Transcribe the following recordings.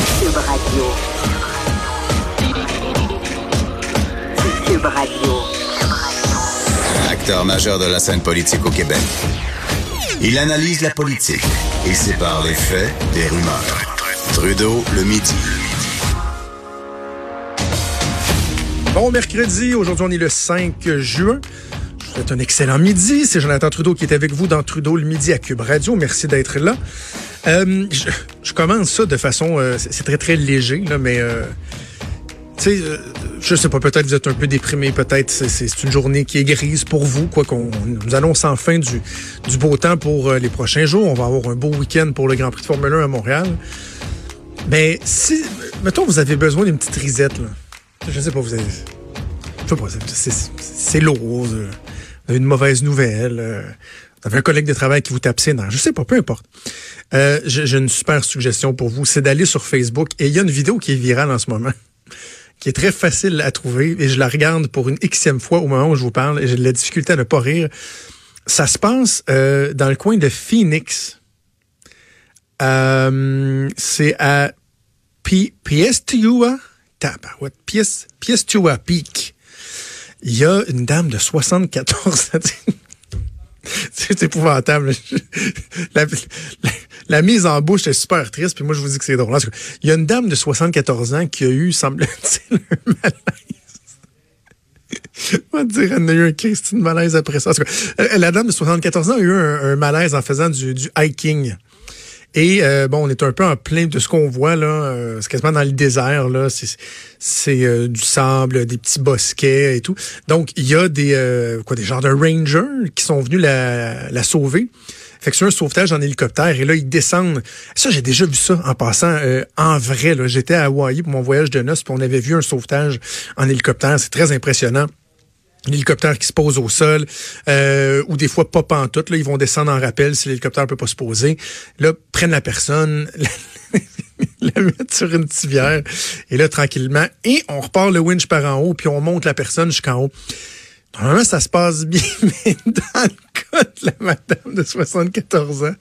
Cube Radio. Cube Radio. Acteur majeur de la scène politique au Québec. Il analyse la politique et sépare les faits des rumeurs. Trudeau le midi. Bon mercredi, aujourd'hui on est le 5 juin. Je vous souhaite un excellent midi. C'est Jonathan Trudeau qui est avec vous dans Trudeau le midi à Cube Radio. Merci d'être là. Euh, je, je commence ça de façon, euh, c'est très très léger là, mais euh, tu sais, euh, je sais pas, peut-être vous êtes un peu déprimé, peut-être c'est- une journée qui est grise pour vous, quoi qu'on nous annonce enfin du, du beau temps pour euh, les prochains jours. On va avoir un beau week-end pour le Grand Prix de Formule 1 à Montréal. Mais si, mettons, vous avez besoin d'une petite risette, là. Je sais pas, vous avez. Je sais pas, c'est- lourd. une mauvaise nouvelle. Vous avez un collègue de travail qui vous tape ses. Je sais pas, peu importe. Euh, J'ai une super suggestion pour vous. C'est d'aller sur Facebook et il y a une vidéo qui est virale en ce moment qui est très facile à trouver et je la regarde pour une xème fois au moment où je vous parle et j'ai de la difficulté à ne pas rire. Ça se passe euh, dans le coin de Phoenix. Euh, c'est à Piestua, Piestua Peak. Il y a une dame de 74 ans. C'est épouvantable. La, mise en bouche est super triste, puis moi je vous dis que c'est drôle. Il y a une dame de 74 ans qui a eu, semble-t-il, un malaise. On va dire, elle a eu un Christine malaise après ça. Euh, la dame de 74 ans a eu un, un malaise en faisant du, du hiking. Et euh, bon, on est un peu en plein de ce qu'on voit là. euh, c'est quasiment dans le désert là. C'est euh, du sable, des petits bosquets et tout. Donc il y a des euh, quoi des genres de rangers qui sont venus la, la sauver. Fait que c'est un sauvetage en hélicoptère et là ils descendent. Ça j'ai déjà vu ça en passant euh, en vrai là. J'étais à Hawaï pour mon voyage de noces puis on avait vu un sauvetage en hélicoptère. C'est très impressionnant l'hélicoptère qui se pose au sol, euh, ou des fois pas pantoute, là, ils vont descendre en rappel si l'hélicoptère peut pas se poser. Là, prennent la personne, la mettent sur une civière, et là, tranquillement, et on repart le winch par en haut, puis on monte la personne jusqu'en haut. Normalement, ça se passe bien, mais dans le cas de la madame de 74 ans,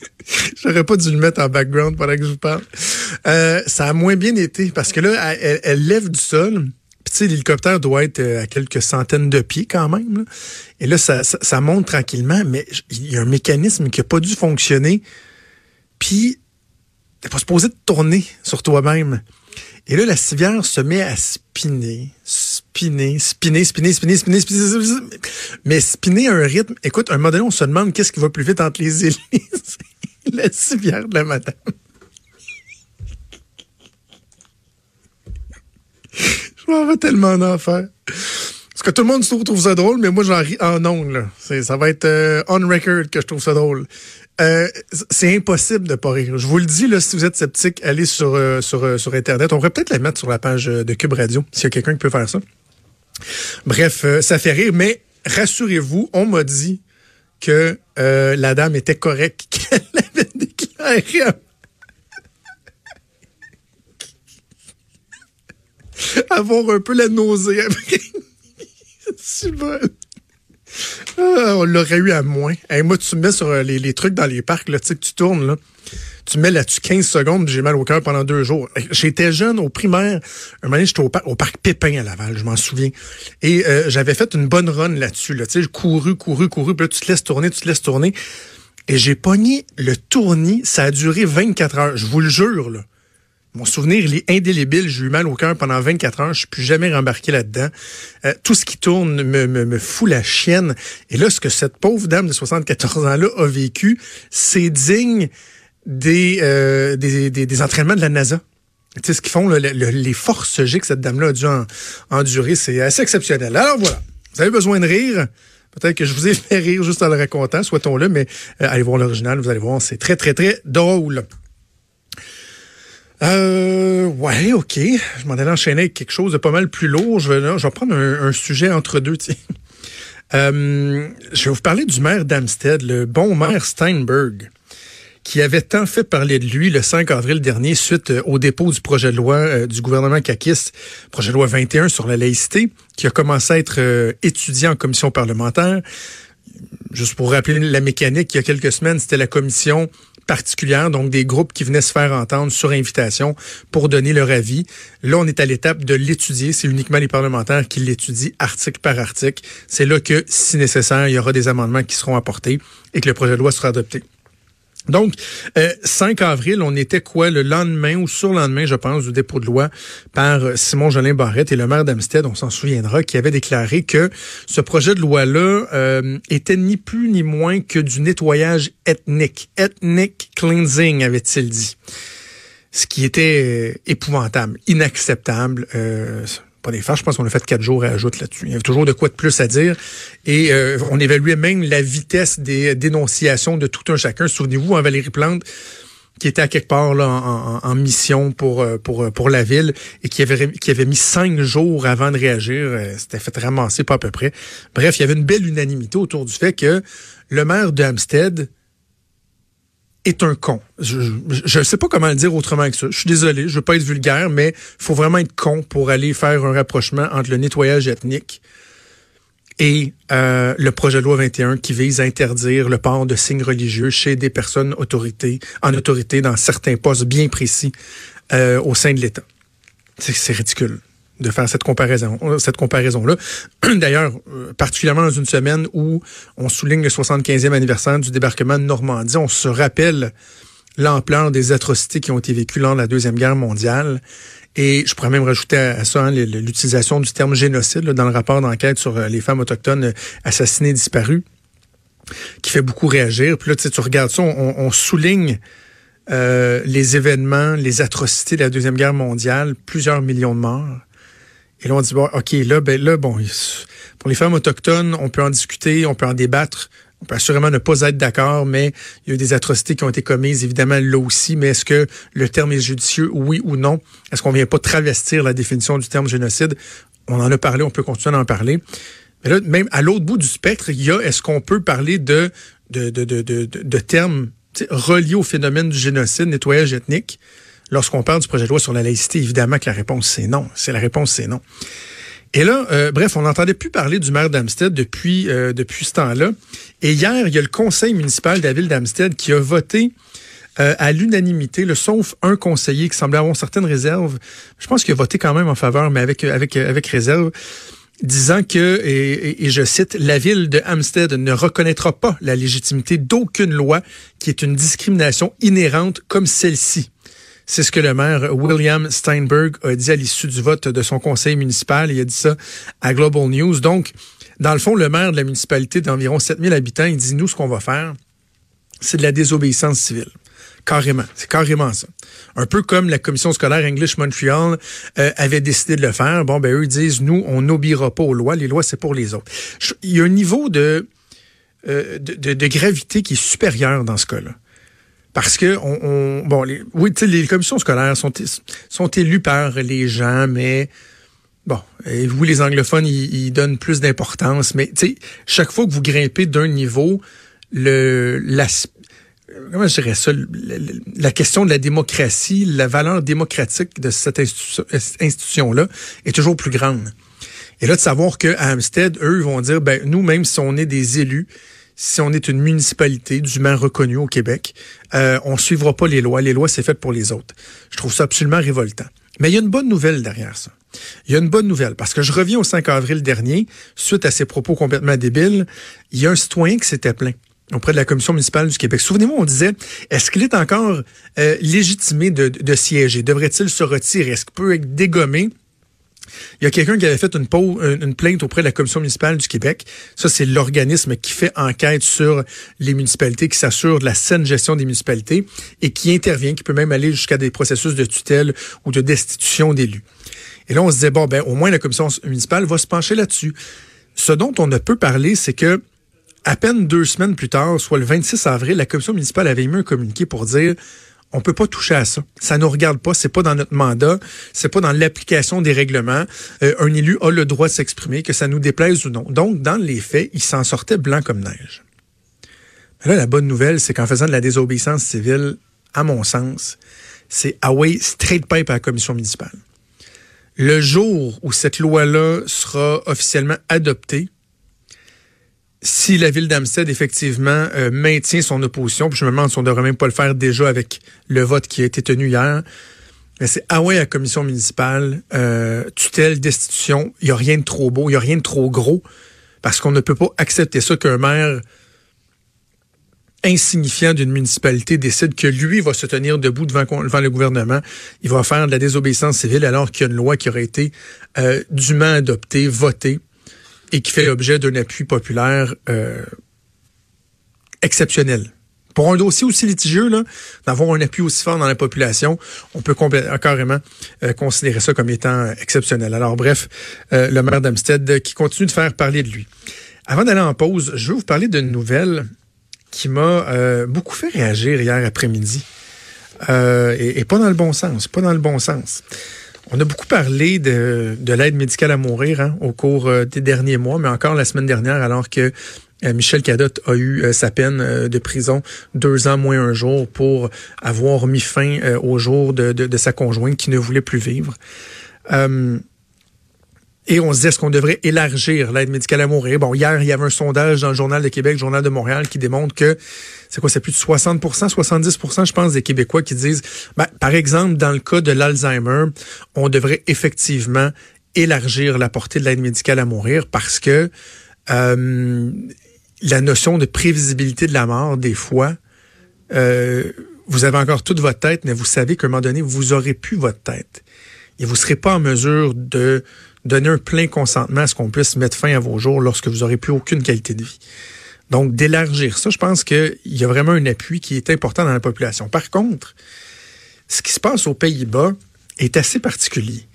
J'aurais pas dû le mettre en background pendant que je vous parle. Euh, ça a moins bien été parce que là, elle- elle lève du sol. L'hélicoptère doit être à quelques centaines de pieds quand même. Et là, ça, monte tranquillement, mais il y a un mécanisme qui n'a pas dû fonctionner. Puis, t'es pas supposé te tourner sur toi-même. Et là, la civière se met à spinner, spinner, spinner, spinner, spinner, spinner, spinner, mais spinner à un rythme. Écoute, un moment donné, on se demande qu'est-ce qui va plus vite entre les hélices la civière de la madame. Je m'en vais tellement en enfer. Parce que tout le monde trouve, trouve ça drôle, mais moi, j'en ris en. C'est- Ça va être euh, on record que je trouve ça drôle. Euh, c'est impossible de pas rire. Je vous le dis, là, si vous êtes sceptique, allez sur, euh, sur, sur Internet. On pourrait peut-être la mettre sur la page de Cube Radio, s'il y a quelqu'un qui peut faire ça. Bref, ça fait rire, mais rassurez-vous, on m'a dit que la dame était correcte, qu'elle avait déclaré avoir un peu la nausée après. Bon. Ah, on l'aurait eu à moins. Hey, moi, tu me mets sur euh, les, les trucs dans les parcs, que tu tournes, là. Tu mets là-dessus 15 secondes, j'ai mal au cœur pendant deux jours. J'étais jeune au primaire. Un moment j'étais au, au parc Pépin à Laval, je m'en souviens. Et euh, j'avais fait une bonne run là-dessus. Là. Tu sais, j'ai couru, couru, couru. Puis là, tu te laisses tourner, tu te laisses tourner. Et j'ai pogné le tournis. Ça a duré 24 heures. Je vous le jure, là. Mon souvenir, il est indélébile. J'ai eu mal au cœur pendant 24 heures. Je suis plus jamais rembarqué là-dedans. Euh, tout ce qui tourne me, fout la chienne. Et là, ce que cette pauvre dame de 74 ans-là a vécu, c'est digne des, euh, des, entraînements de la NASA. Tu sais, ce qu'ils font, les forces G que cette dame-là a dû en- endurer, c'est assez exceptionnel. Alors voilà, vous avez besoin de rire. Peut-être que je vous ai fait rire juste en le racontant, souhaitons-le, mais euh, allez voir l'original, vous allez voir, c'est très, très, très drôle. Euh, ouais, ok. Je m'en allais enchaîner avec quelque chose de pas mal plus lourd. Je vais, je vais prendre un, un sujet entre deux. tiens. Euh, je vais vous parler du maire d'Amstead, le bon maire Steinberg, qui avait tant fait parler de lui le 5 avril dernier suite euh, au dépôt du projet de loi euh, du gouvernement Kakis, projet de loi 21 sur la laïcité, qui a commencé à être euh, étudié en commission parlementaire. Juste pour rappeler la mécanique, il y a quelques semaines, c'était la commission particulière, donc des groupes qui venaient se faire entendre sur invitation pour donner leur avis. Là, on est à l'étape de l'étudier. C'est uniquement les parlementaires qui l'étudient article par article. C'est là que, si nécessaire, il y aura des amendements qui seront apportés et que le projet de loi sera adopté. Donc, euh, 5 avril, on était quoi? Le lendemain ou sur le lendemain, je pense, du dépôt de loi par euh, Simon Jolin Barrette et le maire d'Amstead, on s'en souviendra, qui avait déclaré que ce projet de loi-là euh, était ni plus ni moins que du nettoyage ethnique. Ethnic cleansing, avait-il dit. Ce qui était euh, épouvantable, inacceptable. Je pense qu'on a fait quatre jours à ajouter là-dessus. Il y avait toujours de quoi de plus à dire. Et euh, on évaluait même la vitesse des dénonciations de tout un chacun. Souvenez-vous, en Valérie Plante, qui était à quelque part là, en mission pour, euh, pour, euh, pour la ville et qui avait, qui avait mis cinq jours avant de réagir. C'était fait ramasser pas à peu près. Bref, il y avait une belle unanimité autour du fait que le maire de Hampstead est un con. Je ne sais pas comment le dire autrement que ça. Je suis désolé, je veux pas être vulgaire, mais il faut vraiment être con pour aller faire un rapprochement entre le nettoyage ethnique et euh, le projet de loi 21 qui vise à interdire le port de signes religieux chez des personnes autorités, en autorité dans certains postes bien précis euh, au sein de l'État. C'est ridicule de faire cette comparaison, cette comparaison-là. D'ailleurs, euh, particulièrement dans une semaine où on souligne le 75e anniversaire du débarquement de Normandie, on se rappelle l'ampleur des atrocités qui ont été vécues lors de la Deuxième Guerre mondiale. Et je pourrais même rajouter à, ça hein, l'utilisation du terme génocide là, dans le rapport d'enquête sur euh, les femmes autochtones euh, assassinées disparues, qui fait beaucoup réagir. Puis là, tu, sais, tu regardes ça, on, on souligne euh, les événements, les atrocités de la Deuxième Guerre mondiale, plusieurs millions de morts. Et là, on dit, bon, OK, là, ben là, bon, pour les femmes autochtones, on peut en discuter, on peut en débattre. On peut assurément ne pas être d'accord, mais il y a eu des atrocités qui ont été commises, évidemment, là aussi. Mais est-ce que le terme est judicieux, oui ou non? Est-ce qu'on vient pas travestir la définition du terme génocide? On en a parlé, on peut continuer à en parler. Mais là, même à l'autre bout du spectre, il y a, est-ce qu'on peut parler de, de, de, de, de, de termes reliés au phénomène du génocide, nettoyage ethnique? Lorsqu'on parle du projet de loi sur la laïcité, évidemment que la réponse c'est non. C'est la réponse c'est non. Et là, euh, bref, on n'entendait plus parler du maire d'Amstead depuis euh, depuis ce temps-là. Et hier, il y a le conseil municipal de la ville d'Amstead qui a voté euh, à l'unanimité, le sauf un conseiller qui semblait avoir certaines réserves. Je pense qu'il a voté quand même en faveur, mais avec avec avec réserve disant que, et, et, je cite, la ville de ne reconnaîtra pas la légitimité d'aucune loi qui est une discrimination inhérente comme celle-ci. C'est ce que le maire William Steinberg a dit à l'issue du vote de son conseil municipal. Il a dit ça à Global News. Donc, dans le fond, le maire de la municipalité d'environ 7000 habitants, il dit, nous, ce qu'on va faire, c'est de la désobéissance civile. Carrément, c'est carrément ça. Un peu comme la commission scolaire English Montreal euh, avait décidé de le faire. Bon, ben eux disent, nous, on n'obéira pas aux lois. Les lois, c'est pour les autres. Il y a un niveau de, euh, de, de, de gravité qui est supérieur dans ce cas-là. Parce que on, on bon, les, oui, les commissions scolaires sont sont élues par les gens, mais bon, et vous les anglophones, ils, ils donnent plus d'importance, mais tu sais, chaque fois que vous grimpez d'un niveau, le la comment je dirais ça, la question de la démocratie, la valeur démocratique de cette institution-là est toujours plus grande. Et là, de savoir qu'à Hampstead, eux vont dire, ben nous, même si on est des élus, si on est une municipalité dûment reconnue au Québec, euh, on suivra pas les lois. Les lois, c'est fait pour les autres. Je trouve ça absolument révoltant. Mais il y a une bonne nouvelle derrière ça. Il y a une bonne nouvelle parce que je reviens au 5 avril dernier, suite à ces propos complètement débiles, il y a un citoyen qui s'était plaint auprès de la Commission municipale du Québec. Souvenez-moi, on disait, est-ce qu'il est encore euh, légitimé de, de siéger? Devrait-il se retirer? Est-ce qu'il peut être dégommé? Il y a quelqu'un qui avait fait une, plainte auprès de la Commission municipale du Québec. Ça, c'est l'organisme qui fait enquête sur les municipalités, qui s'assure de la saine gestion des municipalités et qui intervient, qui peut même aller jusqu'à des processus de tutelle ou de destitution d'élus. Et là, on se disait, bon, ben, au moins la Commission municipale va se pencher là-dessus. Ce dont on ne peut parler, c'est que à peine deux semaines plus tard, soit le 26 avril, la Commission municipale avait émis un communiqué pour dire On peut pas toucher à ça. Ça nous regarde pas. C'est pas dans notre mandat. C'est pas dans l'application des règlements. Euh, un élu a le droit de s'exprimer, que ça nous déplaise ou non. Donc, dans les faits, il s'en sortait blanc comme neige. Mais là, la bonne nouvelle, c'est qu'en faisant de la désobéissance civile, à mon sens, c'est away straight pipe à la commission municipale. Le jour où cette loi-là sera officiellement adoptée, si la ville d'Amstead, effectivement, euh, maintient son opposition, puis je me demande si on ne devrait même pas le faire déjà avec le vote qui a été tenu hier, mais c'est ah ouais, la commission municipale, euh, tutelle, destitution, il n'y a rien de trop beau, il n'y a rien de trop gros, parce qu'on ne peut pas accepter ça qu'un maire insignifiant d'une municipalité décide que lui va se tenir debout devant, devant, le gouvernement, il va faire de la désobéissance civile alors qu'il y a une loi qui aurait été euh, dûment adoptée, votée et qui fait l'objet d'un appui populaire euh, exceptionnel. Pour un dossier aussi litigieux, d'avoir un appui aussi fort dans la population, on peut carrément euh, considérer ça comme étant exceptionnel. Alors bref, euh, le maire d'Amstead qui continue de faire parler de lui. Avant d'aller en pause, je veux vous parler d'une nouvelle qui m'a euh, beaucoup fait réagir hier après-midi. Euh, et, et, pas dans le bon sens, pas dans le bon sens. On a beaucoup parlé de, de l'aide médicale à mourir hein, au cours euh, des derniers mois, mais encore la semaine dernière, alors que euh, Michel Cadotte a eu euh, sa peine de prison, deux ans moins un jour, pour avoir mis fin au jour de, de, sa conjointe qui ne voulait plus vivre. Et on se dit, est-ce qu'on devrait élargir l'aide médicale à mourir? Bon, hier, il y avait un sondage dans le Journal de Québec, Journal de Montréal, qui démontre que, c'est quoi, c'est plus de 60% 70% je pense, des Québécois qui disent, ben, par exemple, dans le cas de l'Alzheimer, on devrait effectivement élargir la portée de l'aide médicale à mourir parce que euh, la notion de prévisibilité de la mort, des fois, euh, vous avez encore toute votre tête, mais vous savez qu'à un moment donné, vous aurez plus votre tête. Et vous serez pas en mesure de donner un plein consentement à ce qu'on puisse mettre fin à vos jours lorsque vous n'aurez plus aucune qualité de vie. Donc, d'élargir ça, je pense qu'il y a vraiment un appui qui est important dans la population. Par contre, ce qui se passe aux Pays-Bas est assez particulier.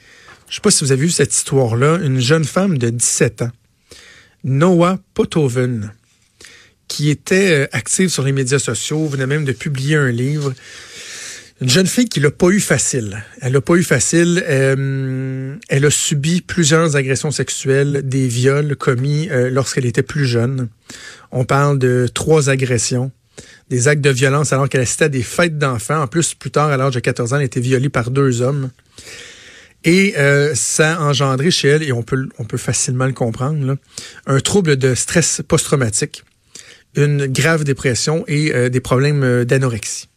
Je ne sais pas si vous avez vu cette histoire-là. Une jeune femme de 17 ans, Noah Potoven, qui était euh, active sur les médias sociaux, venait même de publier un livre une jeune fille qui l'a pas eu facile. Elle l'a pas eu facile. Euh, elle a subi plusieurs agressions sexuelles, des viols commis euh, lorsqu'elle était plus jeune. On parle de trois agressions, des actes de violence alors qu'elle assistait à des fêtes d'enfants. En plus, plus tard, à l'âge de 14 ans, elle a été violée par deux hommes. Et euh, ça a engendré chez elle, et on peut, facilement le comprendre, un trouble de stress post-traumatique, une grave dépression et des problèmes d'anorexie.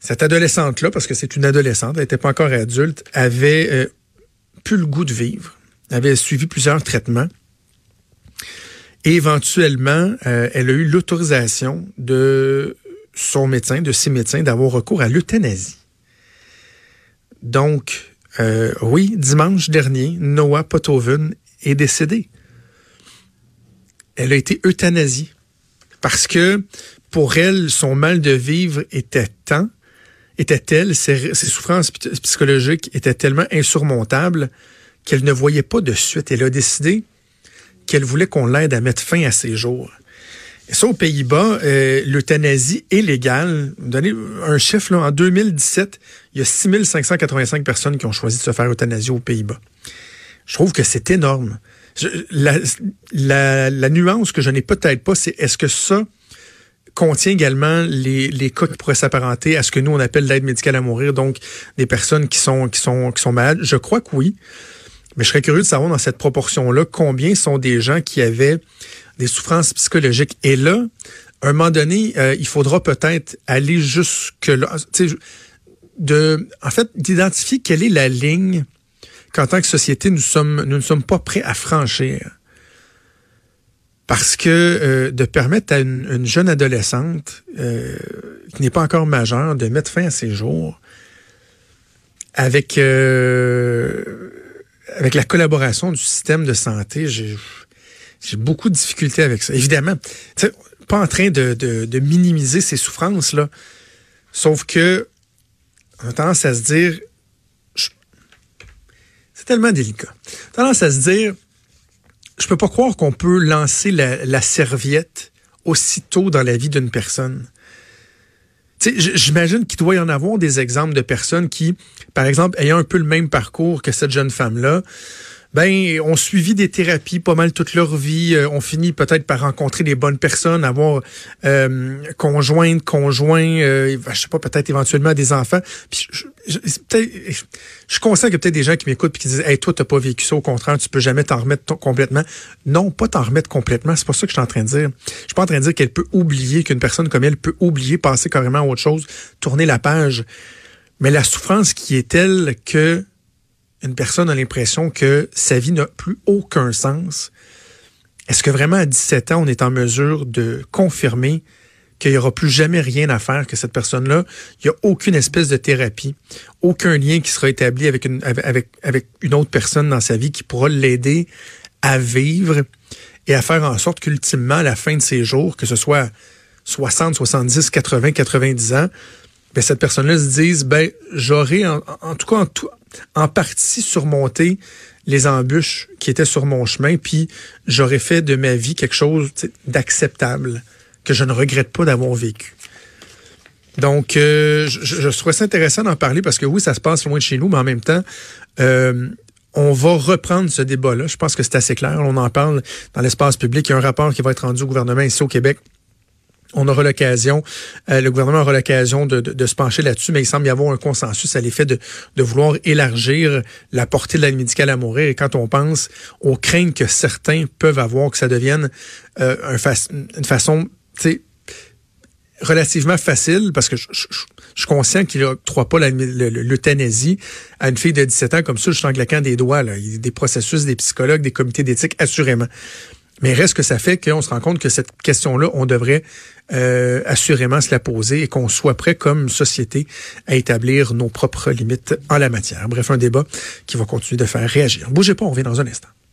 Cette adolescente-là, parce que c'est une adolescente, elle n'était pas encore adulte, avait euh, plus le goût de vivre, avait suivi plusieurs traitements. Éventuellement, euh, elle a eu l'autorisation de son médecin, de ses médecins, d'avoir recours à l'euthanasie. Donc, euh, oui, dimanche dernier, Noah Potoven est décédée. Elle a été euthanasiée parce que pour elle, son mal de vivre était tant était telle, ses, souffrances psychologiques étaient tellement insurmontables qu'elle ne voyait pas de suite. Elle a décidé qu'elle voulait qu'on l'aide à mettre fin à ses jours. Et ça, aux Pays-Bas, euh, l'euthanasie est légale. Donner un chiffre, là, en 2017, il y a 6585 personnes qui ont choisi de se faire euthanasie aux Pays-Bas. Je trouve que c'est énorme. la, la, nuance que je n'ai peut-être pas, c'est est-ce que ça, contient également les, les cas qui pourraient s'apparenter à ce que nous on appelle l'aide médicale à mourir, donc des personnes qui sont qui sont qui sont malades? Je crois que oui, mais je serais curieux de savoir dans cette proportion-là combien sont des gens qui avaient des souffrances psychologiques. Et là, à un moment donné, euh, il faudra peut-être aller jusque là, de, en fait, d'identifier quelle est la ligne qu'en tant que société nous sommes nous ne sommes pas prêts à franchir. Parce que euh, de permettre à une, jeune adolescente euh, qui n'est pas encore majeure de mettre fin à ses jours avec, euh, avec la collaboration du système de santé, j'ai beaucoup de difficultés avec ça. Évidemment, pas en train de, minimiser ces souffrances-là. Sauf que on a tendance à se dire c'est tellement délicat. On a tendance à se dire je peux pas croire qu'on peut lancer la, serviette aussitôt dans la vie d'une personne. J'imagine qu'il doit y en avoir des exemples de personnes qui, par exemple, ayant un peu le même parcours que cette jeune femme-là, ben ont suivi des thérapies pas mal toute leur vie, euh, ont fini peut-être par rencontrer les bonnes personnes, avoir euh, conjointe, conjoint, euh, je sais pas, peut-être éventuellement des enfants. Puis je, je, je, suis conscient qu'il y a peut-être des gens qui m'écoutent et qui disent Hey, toi, t'as pas vécu ça, au contraire, tu peux jamais t'en remettre complètement. Non, pas t'en remettre complètement. C'est pas ça que je suis en train de dire. Je suis pas en train de dire qu'elle peut oublier, qu'une personne comme elle peut oublier, passer carrément à autre chose, tourner la page. Mais la souffrance qui est telle que une personne a l'impression que sa vie n'a plus aucun sens, est-ce que vraiment à 17 ans, on est en mesure de confirmer qu'il n'y aura plus jamais rien à faire, que cette personne-là, il n'y a aucune espèce de thérapie, aucun lien qui sera établi avec une, avec, une autre personne dans sa vie qui pourra l'aider à vivre et à faire en sorte qu'ultimement, à la fin de ses jours, que ce soit 60, 70, 80, 90 ans, ben, cette personne-là se dise, ben, j'aurais, en, tout cas, en, tout, en partie surmonté les embûches qui étaient sur mon chemin, puis j'aurais fait de ma vie quelque chose d'acceptable, que je ne regrette pas d'avoir vécu. Donc, euh, je, je, trouvais ça intéressant d'en parler parce que oui, ça se passe loin de chez nous, mais en même temps, euh, on va reprendre ce débat-là. Je pense que c'est assez clair. On en parle dans l'espace public. Il y a un rapport qui va être rendu au gouvernement ici au Québec on aura l'occasion, euh, le gouvernement aura l'occasion de, se pencher là-dessus, mais il semble y avoir un consensus à l'effet de, vouloir élargir la portée de l'aide médicale à mourir. Et quand on pense aux craintes que certains peuvent avoir, que ça devienne euh, un une façon, relativement facile, parce que je, suis conscient qu'il n'octroie pas l'euthanasie à une fille de 17 ans comme ça, juste en claquant des doigts. Là. Il y a des processus, des psychologues, des comités d'éthique, assurément. Mais reste que ça fait qu'on se rend compte que cette question-là, on devrait euh, assurément se la poser et qu'on soit prêt comme société à établir nos propres limites en la matière. Bref, un débat qui va continuer de faire réagir. Bougez pas, on revient dans un instant.